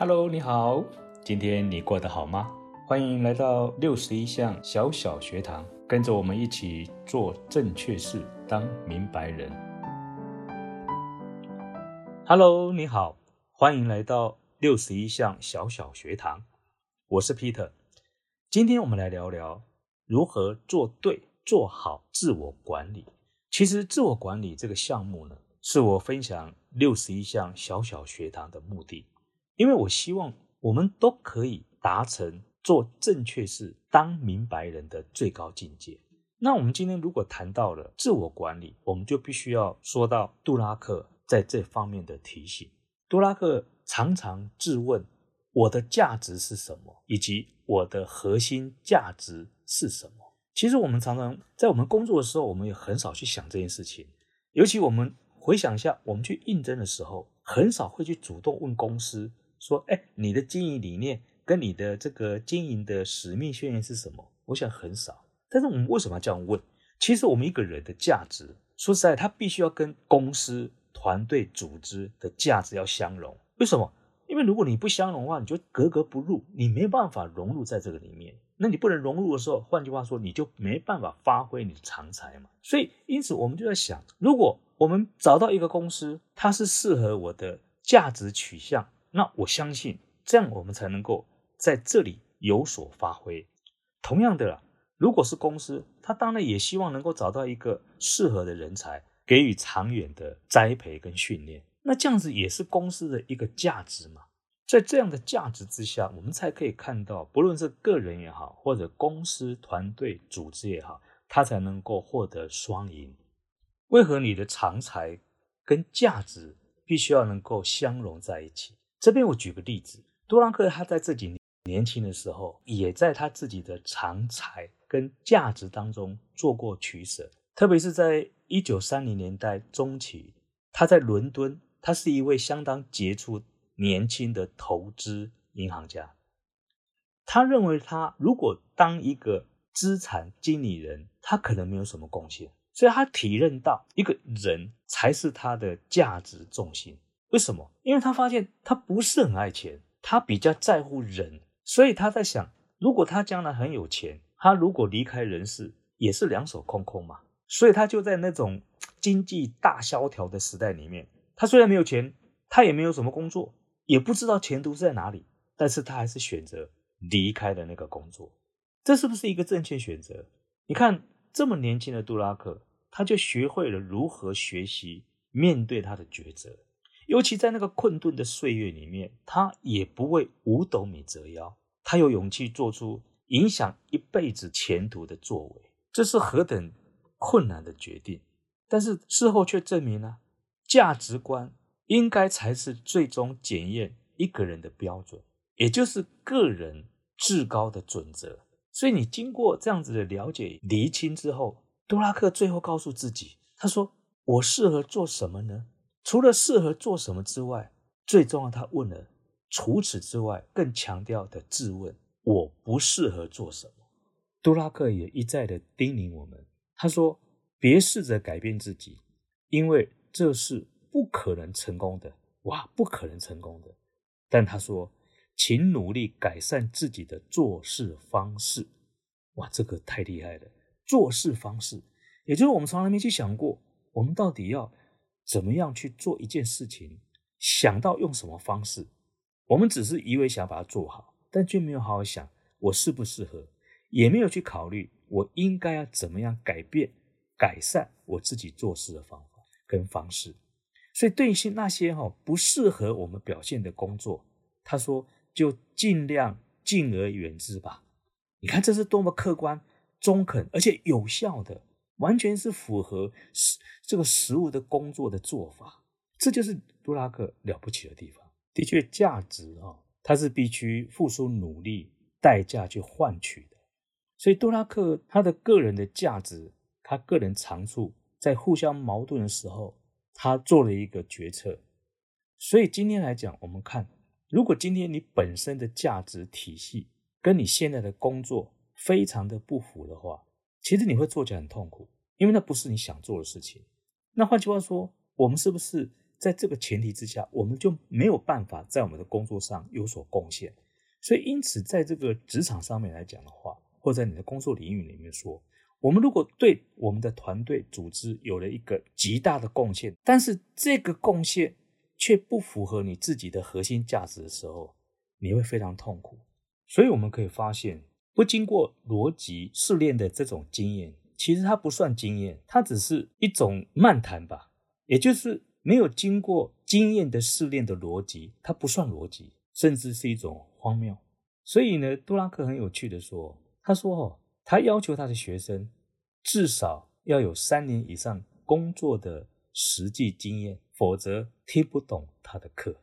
Hello，你好，今天你过得好吗？欢迎来到六十一项小小学堂，跟着我们一起做正确事，当明白人。Hello，你好，欢迎来到六十一项小小学堂，我是 Peter。今天我们来聊聊如何做对、做好自我管理。其实，自我管理这个项目呢，是我分享六十一项小小学堂的目的。因为我希望我们都可以达成做正确事、当明白人的最高境界。那我们今天如果谈到了自我管理，我们就必须要说到杜拉克在这方面的提醒。杜拉克常常质问我的价值是什么，以及我的核心价值是什么。其实我们常常在我们工作的时候，我们也很少去想这件事情。尤其我们回想一下，我们去应征的时候，很少会去主动问公司。说，哎，你的经营理念跟你的这个经营的使命宣言是什么？我想很少。但是我们为什么要这样问？其实我们一个人的价值，说实在，他必须要跟公司、团队、组织的价值要相融。为什么？因为如果你不相融的话，你就格格不入，你没办法融入在这个里面。那你不能融入的时候，换句话说，你就没办法发挥你的长才嘛。所以，因此我们就在想，如果我们找到一个公司，它是适合我的价值取向。那我相信，这样我们才能够在这里有所发挥。同样的，如果是公司，他当然也希望能够找到一个适合的人才，给予长远的栽培跟训练。那这样子也是公司的一个价值嘛。在这样的价值之下，我们才可以看到，不论是个人也好，或者公司、团队、组织也好，他才能够获得双赢。为何你的长才跟价值必须要能够相融在一起？这边我举个例子，多兰克他在自己年轻的时候，也在他自己的长才跟价值当中做过取舍。特别是在一九三零年代中期，他在伦敦，他是一位相当杰出年轻的投资银行家。他认为他如果当一个资产经理人，他可能没有什么贡献，所以他体认到一个人才是他的价值重心。为什么？因为他发现他不是很爱钱，他比较在乎人，所以他在想，如果他将来很有钱，他如果离开人世，也是两手空空嘛。所以他就在那种经济大萧条的时代里面，他虽然没有钱，他也没有什么工作，也不知道前途在哪里，但是他还是选择离开了那个工作。这是不是一个正确选择？你看，这么年轻的杜拉克，他就学会了如何学习面对他的抉择。尤其在那个困顿的岁月里面，他也不为五斗米折腰，他有勇气做出影响一辈子前途的作为，这是何等困难的决定！但是事后却证明了，价值观应该才是最终检验一个人的标准，也就是个人至高的准则。所以你经过这样子的了解厘清之后，杜拉克最后告诉自己，他说：“我适合做什么呢？”除了适合做什么之外，最重要，他问了。除此之外，更强调的质问：我不适合做什么？杜拉克也一再的叮咛我们，他说：别试着改变自己，因为这是不可能成功的。哇，不可能成功的。但他说，请努力改善自己的做事方式。哇，这个太厉害了！做事方式，也就是我们从来没去想过，我们到底要。怎么样去做一件事情？想到用什么方式？我们只是一味想把它做好，但却没有好好想我适不适合，也没有去考虑我应该要怎么样改变、改善我自己做事的方法跟方式。所以，对于那些哈不适合我们表现的工作，他说就尽量敬而远之吧。你看，这是多么客观、中肯而且有效的。完全是符合食这个食物的工作的做法，这就是杜拉克了不起的地方。的确，价值啊，它是必须付出努力代价去换取的。所以，杜拉克他的个人的价值，他个人长处在互相矛盾的时候，他做了一个决策。所以今天来讲，我们看，如果今天你本身的价值体系跟你现在的工作非常的不符的话，其实你会做起来很痛苦，因为那不是你想做的事情。那换句话说，我们是不是在这个前提之下，我们就没有办法在我们的工作上有所贡献。所以，因此，在这个职场上面来讲的话，或在你的工作领域里面说，我们如果对我们的团队组织有了一个极大的贡献，但是这个贡献却不符合你自己的核心价值的时候，你会非常痛苦。所以，我们可以发现，不经过逻辑试炼的这种经验，其实它不算经验，它只是一种漫谈吧。也就是没有经过经验的试炼的逻辑，它不算逻辑，甚至是一种荒谬。所以呢，杜拉克很有趣的说：“他说哦，他要求他的学生至少要有三年以上工作的实际经验，否则听不懂他的课。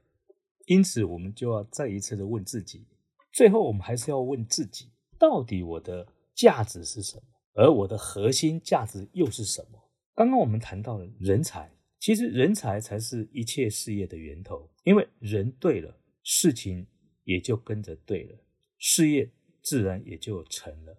因此，我们就要再一次的问自己，最后我们还是要问自己：到底我的价值是什么？而我的核心价值又是什么？刚刚我们谈到了人才。”其实人才才是一切事业的源头，因为人对了，事情也就跟着对了，事业自然也就成了。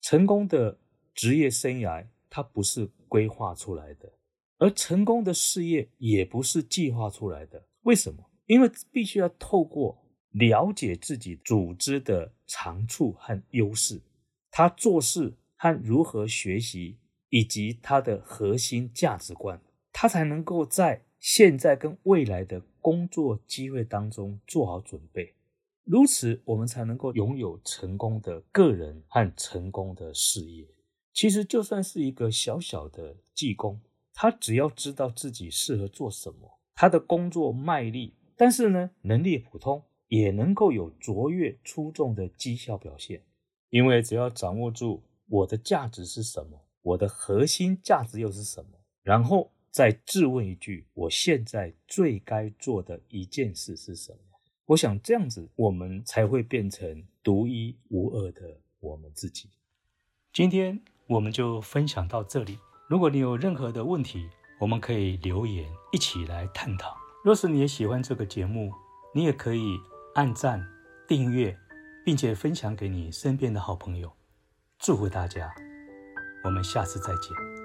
成功的职业生涯，它不是规划出来的，而成功的事业也不是计划出来的。为什么？因为必须要透过了解自己组织的长处和优势，他做事和如何学习，以及他的核心价值观。他才能够在现在跟未来的工作机会当中做好准备，如此我们才能够拥有成功的个人和成功的事业。其实就算是一个小小的技工，他只要知道自己适合做什么，他的工作卖力，但是呢能力普通，也能够有卓越出众的绩效表现。因为只要掌握住我的价值是什么，我的核心价值又是什么，然后。再质问一句：我现在最该做的一件事是什么？我想这样子，我们才会变成独一无二的我们自己。今天我们就分享到这里。如果你有任何的问题，我们可以留言一起来探讨。若是你也喜欢这个节目，你也可以按赞、订阅，并且分享给你身边的好朋友。祝福大家，我们下次再见。